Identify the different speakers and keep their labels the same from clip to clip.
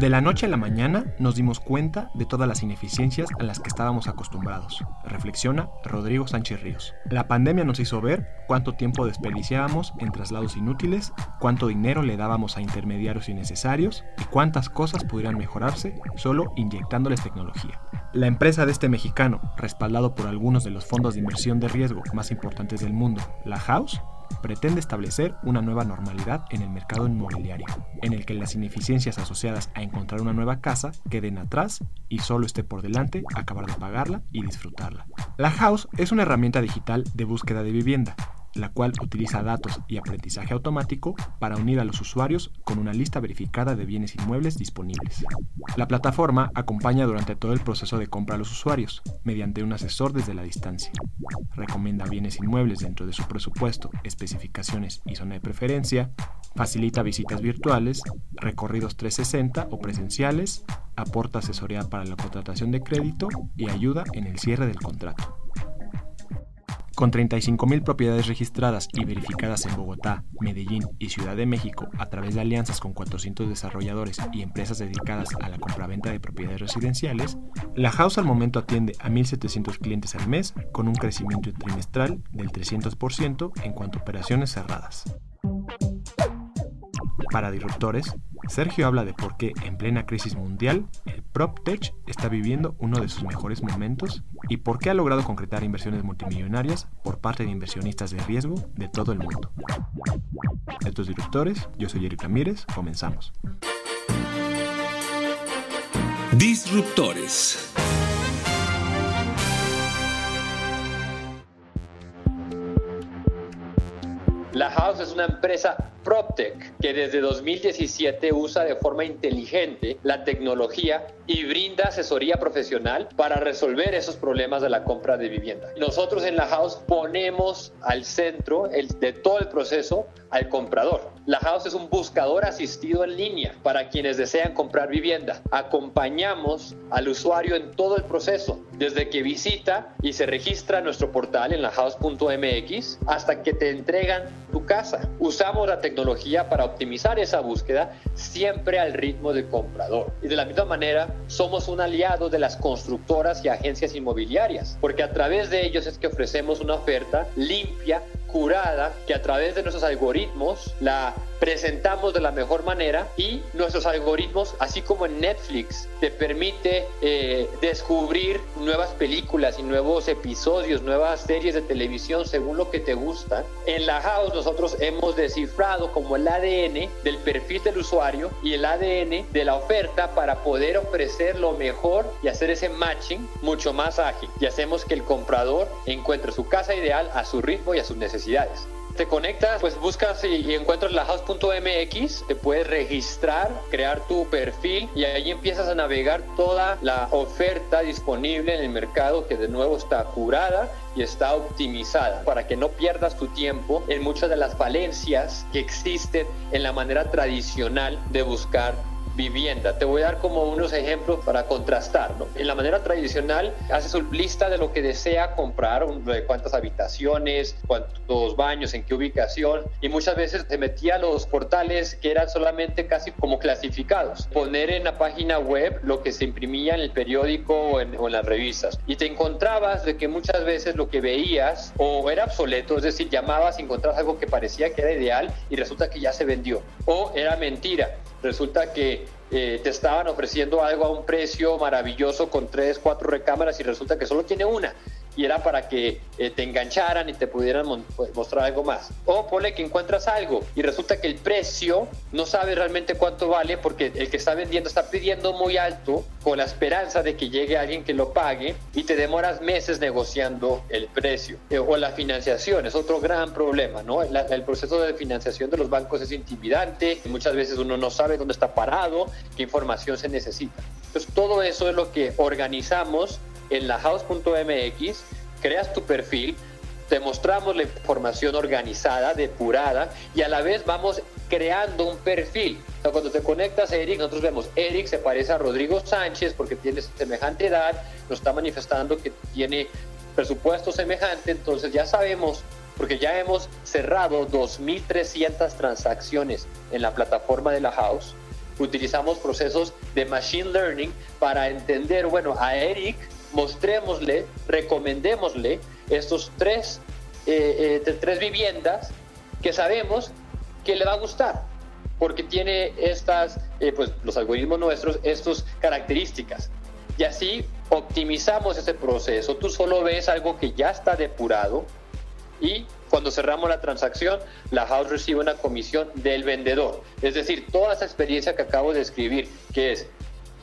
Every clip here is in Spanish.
Speaker 1: De la noche a la mañana nos dimos cuenta de todas las ineficiencias a las que estábamos acostumbrados, reflexiona Rodrigo Sánchez Ríos. La pandemia nos hizo ver cuánto tiempo desperdiciábamos en traslados inútiles, cuánto dinero le dábamos a intermediarios innecesarios y cuántas cosas pudieran mejorarse solo inyectándoles tecnología. La empresa de este mexicano, respaldado por algunos de los fondos de inversión de riesgo más importantes del mundo, la House, pretende establecer una nueva normalidad en el mercado inmobiliario, en el que las ineficiencias asociadas a encontrar una nueva casa queden atrás y solo esté por delante acabar de pagarla y disfrutarla. La House es una herramienta digital de búsqueda de vivienda, la cual utiliza datos y aprendizaje automático para unir a los usuarios con una lista verificada de bienes inmuebles disponibles. La plataforma acompaña durante todo el proceso de compra a los usuarios, mediante un asesor desde la distancia. Recomienda bienes inmuebles dentro de su presupuesto, especificaciones y zona de preferencia, facilita visitas virtuales, recorridos 360 o presenciales, aporta asesoría para la contratación de crédito y ayuda en el cierre del contrato. Con 35.000 propiedades registradas y verificadas en Bogotá, Medellín y Ciudad de México a través de alianzas con 400 desarrolladores y empresas dedicadas a la compraventa de propiedades residenciales, la House al momento atiende a 1.700 clientes al mes con un crecimiento trimestral del 300% en cuanto a operaciones cerradas. Para disruptores, Sergio habla de por qué en plena crisis mundial el PropTech está viviendo uno de sus mejores momentos y por qué ha logrado concretar inversiones multimillonarias por parte de inversionistas de riesgo de todo el mundo. Estos disruptores, yo soy Eric Ramírez, comenzamos.
Speaker 2: Disruptores.
Speaker 3: La House es una empresa PropTech que desde 2017 usa de forma inteligente la tecnología y brinda asesoría profesional para resolver esos problemas de la compra de vivienda. Nosotros en la House ponemos al centro el, de todo el proceso al comprador. La House es un buscador asistido en línea para quienes desean comprar vivienda. Acompañamos al usuario en todo el proceso, desde que visita y se registra en nuestro portal en lahouse.mx hasta que te entregan tu casa. Usamos la tecnología para optimizar esa búsqueda siempre al ritmo del comprador. Y de la misma manera, somos un aliado de las constructoras y agencias inmobiliarias, porque a través de ellos es que ofrecemos una oferta limpia, curada, que a través de nuestros algoritmos la presentamos de la mejor manera y nuestros algoritmos, así como en Netflix, te permite eh, descubrir nuevas películas y nuevos episodios, nuevas series de televisión según lo que te gusta. En la house nosotros hemos descifrado como el ADN del perfil del usuario y el ADN de la oferta para poder ofrecer lo mejor y hacer ese matching mucho más ágil. Y hacemos que el comprador encuentre su casa ideal a su ritmo y a sus necesidades. Te conectas, pues buscas y, encuentras la house.mx, te puedes registrar, crear tu perfil y ahí empiezas a navegar toda la oferta disponible en el mercado que de nuevo está curada y está optimizada. Para que no pierdas tu tiempo en muchas de las falencias que existen en la manera tradicional de buscar vivienda. Te voy a dar como unos ejemplos para contrastar. En la manera tradicional, haces su lista de lo que desea comprar, de cuántas habitaciones, cuántos baños, en qué ubicación, y muchas veces te metía a los portales que eran solamente casi como clasificados. Poner en la página web lo que se imprimía en el periódico o en, o en las revistas. Y te encontrabas de que muchas veces lo que veías o era obsoleto, es decir, llamabas y encontrabas algo que parecía que era ideal y resulta que ya se vendió. O era mentira resulta que eh, te estaban ofreciendo algo a un precio maravilloso con tres, cuatro recámaras y resulta que solo tiene una. Y era para que eh, te engancharan y te pudieran pues, mostrar algo más. O ponle que encuentras algo y resulta que el precio no sabe realmente cuánto vale porque el que está vendiendo está pidiendo muy alto con la esperanza de que llegue alguien que lo pague y te demoras meses negociando el precio. Eh, o la financiación es otro gran problema, ¿no? el proceso de financiación de los bancos es intimidante, y muchas veces uno no sabe dónde está parado, qué información se necesita. Entonces todo eso es lo que organizamos en lahouse.mx, creas tu perfil, te mostramos la información organizada, depurada y a la vez vamos creando un perfil. cuando te conectas a Eric, nosotros vemos, Eric se parece a Rodrigo Sánchez porque tiene semejante edad, nos está manifestando que tiene presupuesto semejante, entonces ya sabemos, porque ya hemos cerrado 2.300 transacciones en la plataforma de la House, utilizamos procesos de Machine Learning para entender, bueno, a Eric mostrémosle, recomendémosle estos tres, eh, eh, tres viviendas que sabemos que le va a gustar, porque tiene estas, eh, pues los algoritmos nuestros, estas características. Y así optimizamos ese proceso. Tú solo ves algo que ya está depurado y cuando cerramos la transacción, la house recibe una comisión del vendedor. Es decir, toda esa experiencia que acabo de escribir, que es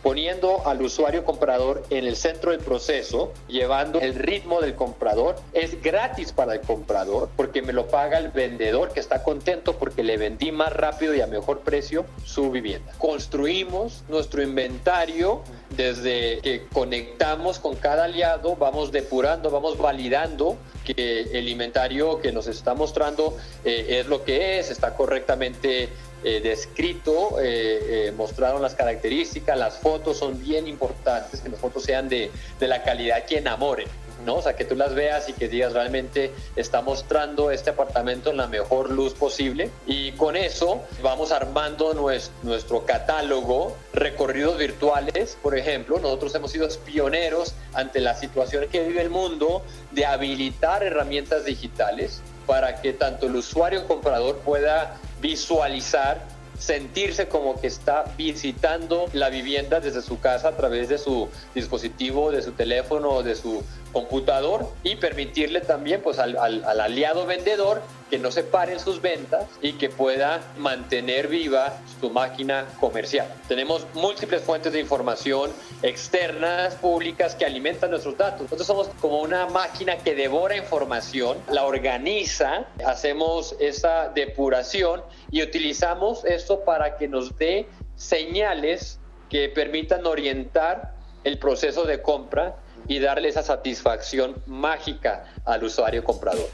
Speaker 3: poniendo al usuario comprador en el centro del proceso, llevando el ritmo del comprador. Es gratis para el comprador porque me lo paga el vendedor que está contento porque le vendí más rápido y a mejor precio su vivienda. Construimos nuestro inventario desde que conectamos con cada aliado, vamos depurando, vamos validando que el inventario que nos está mostrando eh, es lo que es, está correctamente eh, descrito, eh, eh, mostraron las características, las fotos son bien importantes, que las fotos sean de, de la calidad que enamoren. ¿no? O sea, que tú las veas y que digas realmente está mostrando este apartamento en la mejor luz posible. Y con eso vamos armando nuestro, nuestro catálogo, recorridos virtuales, por ejemplo. Nosotros hemos sido pioneros ante la situación que vive el mundo de habilitar herramientas digitales para que tanto el usuario comprador pueda visualizar, sentirse como que está visitando la vivienda desde su casa a través de su dispositivo, de su teléfono de su computador y permitirle también pues al, aliado vendedor que no se paren sus ventas y que pueda mantener viva su máquina comercial. Tenemos múltiples fuentes de información externas, públicas, que alimentan nuestros datos. Nosotros somos como una máquina que devora información, la organiza, hacemos esa depuración y utilizamos esto para que nos dé señales que permitan orientar el proceso de compra y darle esa satisfacción mágica al usuario comprador.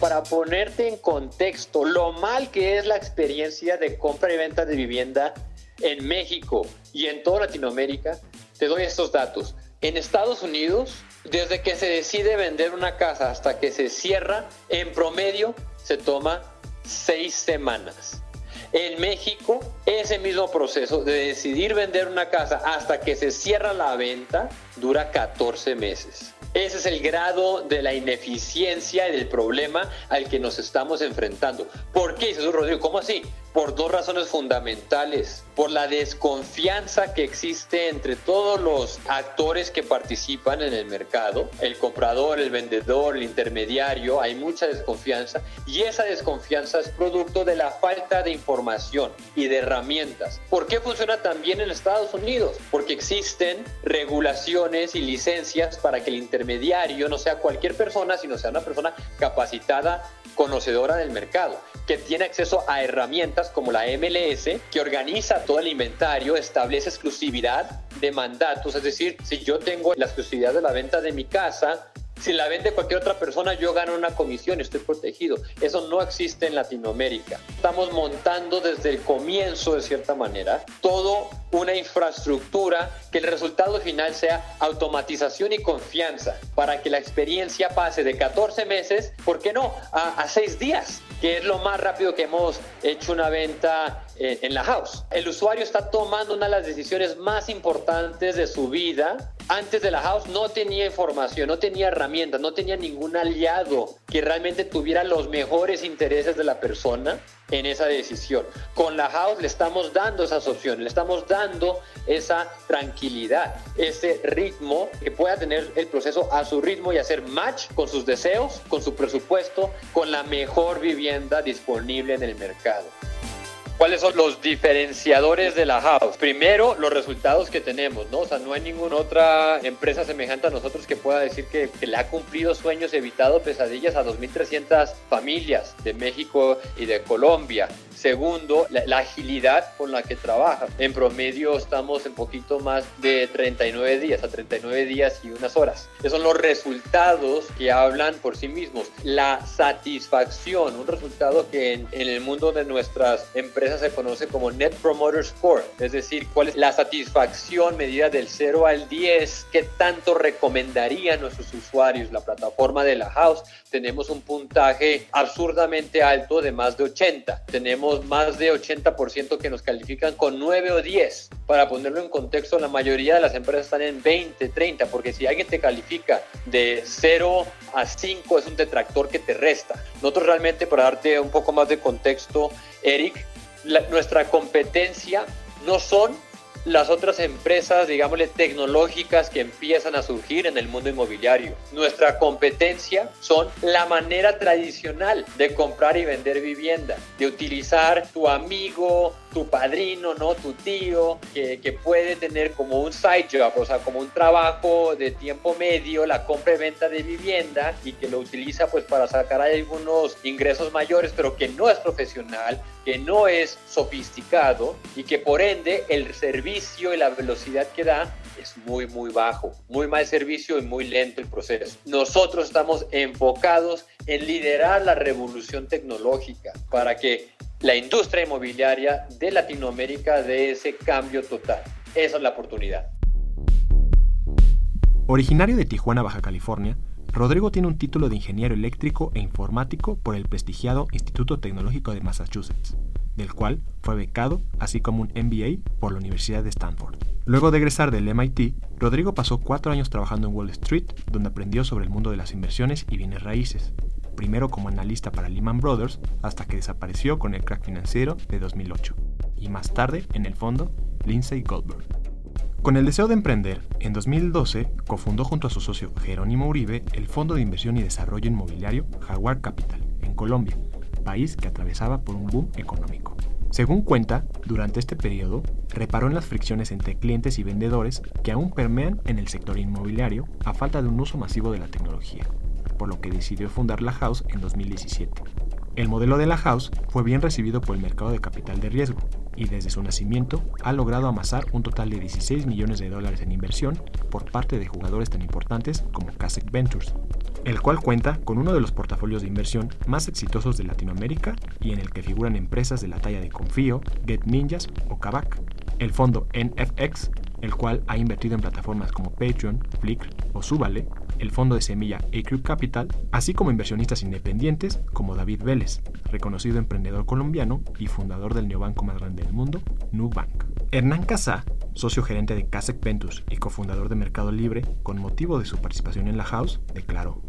Speaker 3: Para ponerte en contexto lo mal que es la experiencia de compra y venta de vivienda en México y en toda Latinoamérica, te doy estos datos. En Estados Unidos, desde que se decide vender una casa hasta que se cierra, en promedio se toma seis semanas. En México, ese mismo proceso de decidir vender una casa hasta que se cierra la venta dura 14 meses. Ese es el grado de la ineficiencia y del problema al que nos estamos enfrentando. ¿Por qué, Jesús Rodrigo? ¿Cómo así? Por dos razones fundamentales. Por la desconfianza que existe entre todos los actores que participan en el mercado. El comprador, el vendedor, el intermediario. Hay mucha desconfianza. Y esa desconfianza es producto de la falta de información y de herramientas. ¿Por qué funciona tan bien en Estados Unidos? Porque existen regulaciones y licencias para que el intermediario no sea cualquier persona, sino sea una persona capacitada, conocedora del mercado, que tiene acceso a herramientas como la MLS, que organiza todo el inventario, establece exclusividad de mandatos, es decir, si yo tengo la exclusividad de la venta de mi casa, si la vende cualquier otra persona, yo gano una comisión y estoy protegido. Eso no existe en Latinoamérica. Estamos montando desde el comienzo, de cierta manera, todo una infraestructura que el resultado final sea automatización y confianza para que la experiencia pase de 14 meses, ¿por qué no? A, 6 días, que es lo más rápido que hemos hecho una venta eh, en la house. El usuario está tomando una de las decisiones más importantes de su vida antes de la house no tenía información, no tenía herramientas, no tenía ningún aliado que realmente tuviera los mejores intereses de la persona en esa decisión. Con la house le estamos dando esas opciones, le estamos dando esa tranquilidad, ese ritmo que pueda tener el proceso a su ritmo y hacer match con sus deseos, con su presupuesto, con la mejor vivienda disponible en el mercado. ¿Cuáles son los diferenciadores de la house? Primero, los resultados que tenemos, ¿no? O sea, no hay ninguna otra empresa semejante a nosotros que pueda decir que, le ha cumplido sueños, evitado pesadillas a 2.300 familias de México y de Colombia. Segundo, la, agilidad con la que trabaja. En promedio estamos en poquito más de 39 días, a 39 días y unas horas. Esos son los resultados que hablan por sí mismos. La satisfacción, un resultado que en el mundo de nuestras empresas se conoce como Net Promoter Score, es decir, cuál es la satisfacción medida del 0 al 10, qué tanto recomendarían nuestros usuarios la plataforma de la house. Tenemos un puntaje absurdamente alto de más de 80. Tenemos más de 80% que nos califican con 9 o 10. Para ponerlo en contexto, la mayoría de las empresas están en 20, 30, porque si alguien te califica de 0 a 5 es un detractor que te resta. Nosotros realmente, para darte un poco más de contexto, Eric, nuestra competencia no son las otras empresas, digámosle, tecnológicas que empiezan a surgir en el mundo inmobiliario. Nuestra competencia son la manera tradicional de comprar y vender vivienda, de utilizar tu amigo, tu padrino, ¿no? Tu tío, que, que, puede tener como un side job, o sea, como un trabajo de tiempo medio, la compra y venta de vivienda y que lo utiliza pues para sacar algunos ingresos mayores, pero que no es profesional, que no es sofisticado y que por ende el servicio y la velocidad que da es muy, muy bajo, muy mal servicio y muy lento el proceso. Nosotros estamos enfocados en liderar la revolución tecnológica para que la industria inmobiliaria de Latinoamérica dé ese cambio total. Esa es la oportunidad.
Speaker 1: Originario de Tijuana, Baja California, Rodrigo tiene un título de ingeniero eléctrico e informático por el prestigiado Instituto Tecnológico de Massachusetts, del cual fue becado, así como un MBA por la Universidad de Stanford. Luego de egresar del MIT, Rodrigo pasó cuatro años trabajando en Wall Street, donde aprendió sobre el mundo de las inversiones y bienes raíces, primero como analista para Lehman Brothers hasta que desapareció con el crack financiero de 2008, y más tarde en el fondo Lindsay Goldberg. Con el deseo de emprender, en 2012 cofundó junto a su socio Jerónimo Uribe el Fondo de Inversión y Desarrollo Inmobiliario Jaguar Capital, en Colombia, país que atravesaba por un boom económico. Según cuenta, durante este periodo, reparó en las fricciones entre clientes y vendedores que aún permean en el sector inmobiliario a falta de un uso masivo de la tecnología, por lo que decidió fundar La House en 2017. El modelo de La House fue bien recibido por el mercado de capital de riesgo, y desde su nacimiento ha logrado amasar un total de 16 millones de dólares en inversión por parte de jugadores tan importantes como Kasek Ventures, el cual cuenta con uno de los portafolios de inversión más exitosos de Latinoamérica y en el que figuran empresas de la talla de Confío, Get Ninjas o Kavak. El fondo NFX, el cual ha invertido en plataformas como Patreon, Flickr o Subale, el fondo de semilla Acre Capital, así como inversionistas independientes como David Vélez, reconocido emprendedor colombiano y fundador del neobanco más grande del mundo, Nubank. Hernán Casá, socio gerente de Casec Ventus y cofundador de Mercado Libre, con motivo de su participación en la House, declaró: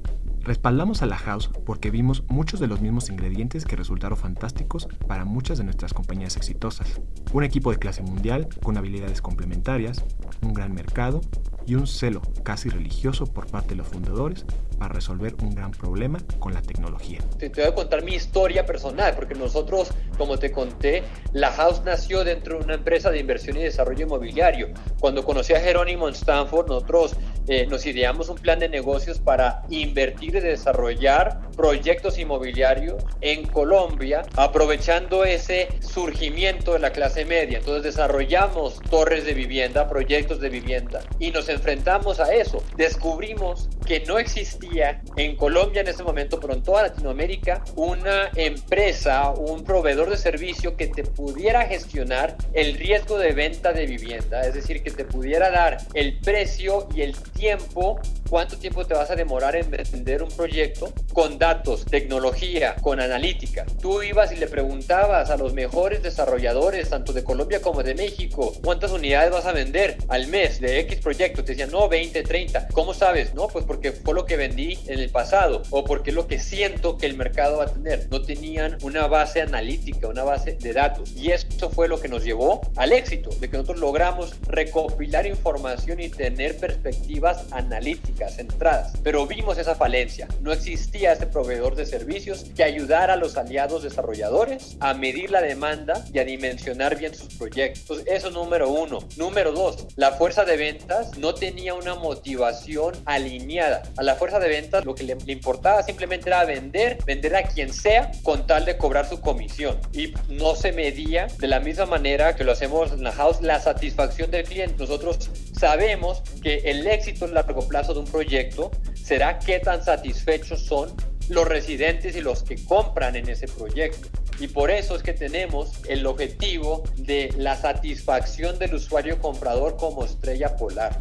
Speaker 1: Respaldamos a la House porque vimos muchos de los mismos ingredientes que resultaron fantásticos para muchas de nuestras compañías exitosas. Un equipo de clase mundial con habilidades complementarias, un gran mercado y un celo casi religioso por parte de los fundadores para resolver un gran problema con la tecnología.
Speaker 3: Te, voy a contar mi historia personal, porque nosotros, como te conté, la House nació dentro de una empresa de inversión y desarrollo inmobiliario. Cuando conocí a Jerónimo en Stanford, nosotros eh, nos ideamos un plan de negocios para invertir y desarrollar proyectos inmobiliarios en Colombia, aprovechando ese surgimiento de la clase media. Entonces desarrollamos torres de vivienda, proyectos de vivienda y nos enfrentamos a eso. Descubrimos que no existía en Colombia en ese momento, pero en toda Latinoamérica, una empresa, un proveedor de servicio que te pudiera gestionar el riesgo de venta de vivienda, es decir, que te pudiera dar el precio y el tiempo cuánto tiempo te vas a demorar en vender un proyecto con datos, tecnología, con analítica. Tú ibas y le preguntabas a los mejores desarrolladores, tanto de Colombia como de México, cuántas unidades vas a vender al mes de X proyecto. Te decían, no, 20, 30. ¿Cómo sabes? No, pues porque fue lo que vendí en el pasado o porque es lo que siento que el mercado va a tener. No tenían una base analítica, una base de datos. Y eso fue lo que nos llevó al éxito, de que nosotros logramos recopilar información y tener perspectivas analíticas centradas. Pero vimos esa falencia. No existía este proveedor de servicios que ayudara a los aliados desarrolladores a medir la demanda y a dimensionar bien sus proyectos. Eso es número uno. Número dos, la fuerza de ventas no tenía una motivación alineada. A la fuerza de ventas lo que le, le importaba simplemente era vender, vender a quien sea con tal de cobrar su comisión. Y no se medía de la misma manera que lo hacemos en la house la satisfacción del cliente. Nosotros sabemos que el éxito en largo plazo de un proyecto será qué tan satisfechos son los residentes y los que compran en ese proyecto. Y por eso es que tenemos el objetivo de la satisfacción del usuario comprador como estrella polar.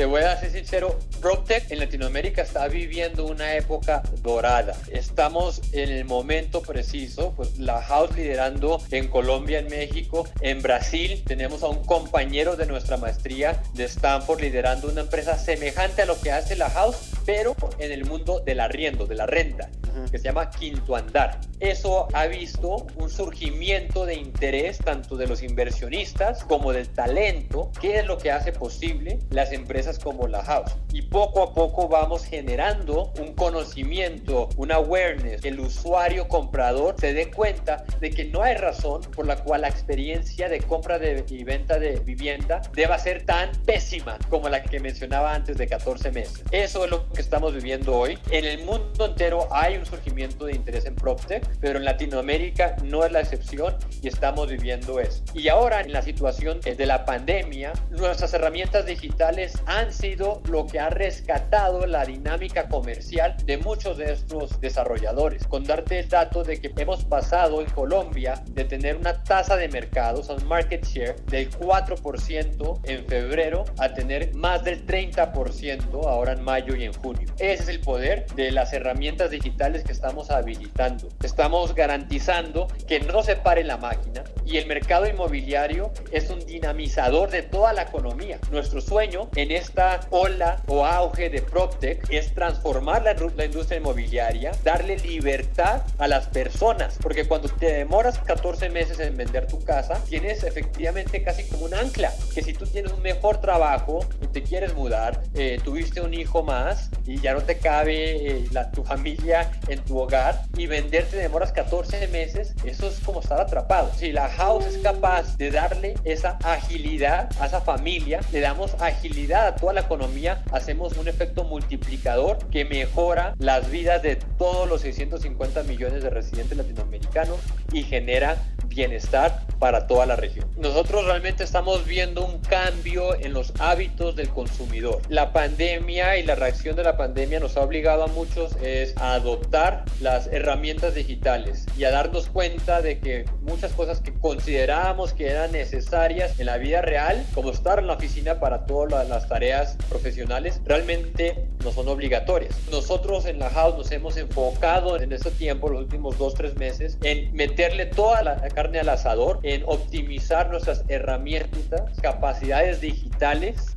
Speaker 3: Te voy a ser sincero, PropTech en Latinoamérica está viviendo una época dorada. Estamos en el momento preciso, pues la House liderando en Colombia, en México, en Brasil tenemos a un compañero de nuestra maestría de Stanford liderando una empresa semejante a lo que hace la House, pero en el mundo del arriendo, de la renta que se llama Quinto Andar. Eso ha visto un surgimiento de interés tanto de los inversionistas como del talento, que es lo que hace posible las empresas como la House. Y poco a poco vamos generando un conocimiento, un awareness, que el usuario comprador se dé cuenta de que no hay razón por la cual la experiencia de compra de, y venta de vivienda deba ser tan pésima como la que mencionaba antes de 14 meses. Eso es lo que estamos viviendo hoy. En el mundo entero hay un surgimiento de interés en PropTech, pero en Latinoamérica no es la excepción y estamos viviendo eso. Y ahora en la situación de la pandemia, nuestras herramientas digitales han sido lo que ha rescatado la dinámica comercial de muchos de estos desarrolladores. Con darte el dato de que hemos pasado en Colombia de tener una tasa de mercado, un market share del 4% en febrero a tener más del 30% ahora en mayo y en junio. Ese es el poder de las herramientas digitales que estamos habilitando. Estamos garantizando que no se pare la máquina y el mercado inmobiliario es un dinamizador de toda la economía. Nuestro sueño en esta ola o auge de PropTech es transformar la, la industria inmobiliaria, darle libertad a las personas, porque cuando te demoras 14 meses en vender tu casa, tienes efectivamente casi como un ancla, que si tú tienes un mejor trabajo y te quieres mudar, eh, tuviste un hijo más y ya no te cabe eh, la, tu familia en tu hogar y venderte demoras 14 meses, eso es como estar atrapado. Si la house es capaz de darle esa agilidad a esa familia, le damos agilidad a toda la economía, hacemos un efecto multiplicador que mejora las vidas de todos los 650 millones de residentes latinoamericanos y genera bienestar para toda la región. Nosotros realmente estamos viendo un cambio en los hábitos del consumidor. La pandemia y la reacción de la pandemia nos ha obligado a muchos es a adoptar las herramientas digitales y a darnos cuenta de que muchas cosas que considerábamos que eran necesarias en la vida real, como estar en la oficina para todas las tareas profesionales, realmente no son obligatorias. Nosotros en la house nos hemos enfocado en este tiempo, los últimos dos, tres meses, en meterle toda la carne al asador, en optimizar nuestras herramientas, capacidades digitales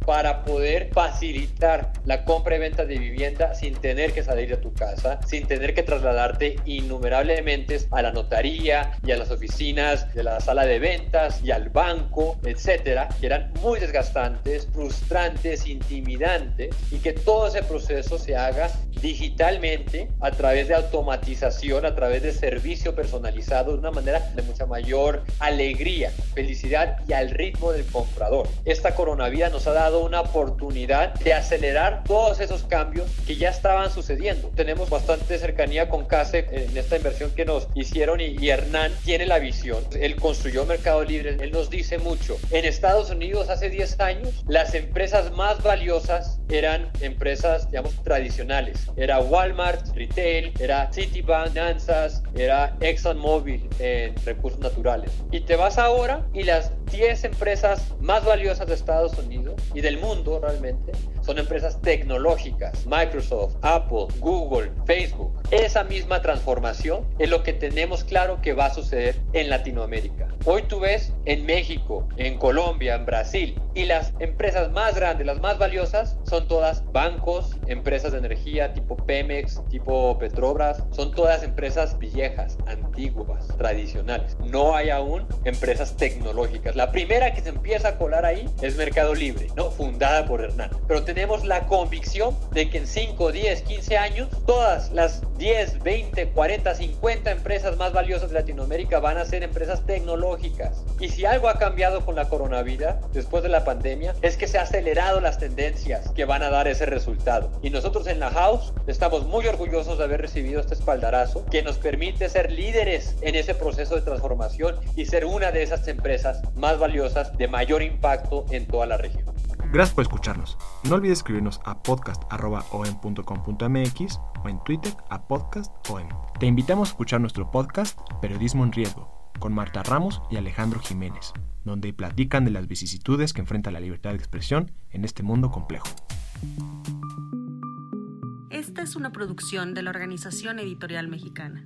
Speaker 3: para poder facilitar la compra y venta de vivienda sin tener que salir de tu casa, sin tener que trasladarte innumerablemente a la notaría y a las oficinas de la sala de ventas y al banco, etcétera, que eran muy desgastantes, frustrantes, intimidantes y que todo ese proceso se haga digitalmente a través de automatización, a través de servicio personalizado de una manera de mucha mayor alegría, felicidad y al ritmo del comprador. Esta coronavirus nos ha dado una oportunidad de acelerar todos esos cambios que ya estaban sucediendo. Tenemos bastante cercanía con CASE en esta inversión que nos hicieron y, y Hernán tiene la visión. Él construyó Mercado Libre, él nos dice mucho. En Estados Unidos hace 10 años las empresas más valiosas eran empresas, digamos, tradicionales. Era Walmart, Retail, era Citibank, Finanzas, era ExxonMobil en recursos naturales. Y te vas ahora y las 10 empresas más valiosas de Estados Unidos y del mundo realmente son empresas tecnológicas. Microsoft, Apple, Google, Facebook. Esa misma transformación es lo que tenemos claro que va a suceder en Latinoamérica. Hoy tú ves en México, en Colombia, en Brasil y las empresas más grandes, las más valiosas, son todas bancos, empresas de energía tipo Pemex, tipo Petrobras, son todas empresas viejas, antiguas, tradicionales. No hay aún empresas tecnológicas. La primera que se empieza a colar ahí es Mercado Libre, ¿no? Fundada por Hernán. Pero tenemos la convicción de que en 5, 10, 15 años, todas las 10, 20, 40, 50 empresas más valiosas de Latinoamérica van a ser empresas tecnológicas. Y si algo ha cambiado con la coronavirus después de la pandemia, es que se han acelerado las tendencias que van a dar ese resultado. Y nosotros en la House estamos muy orgullosos de haber recibido este espaldarazo que nos permite ser líderes en ese proceso de transformación y ser una de esas empresas más valiosas de mayor impacto en toda la región.
Speaker 1: Gracias por escucharnos. No olvides escribirnos a podcast.om.com.mx o en Twitter a podcastom. Te invitamos a escuchar nuestro podcast Periodismo en Riesgo con Marta Ramos y Alejandro Jiménez, donde platican de las vicisitudes que enfrenta la libertad de expresión en este mundo complejo.
Speaker 2: Esta es una producción de la Organización Editorial Mexicana.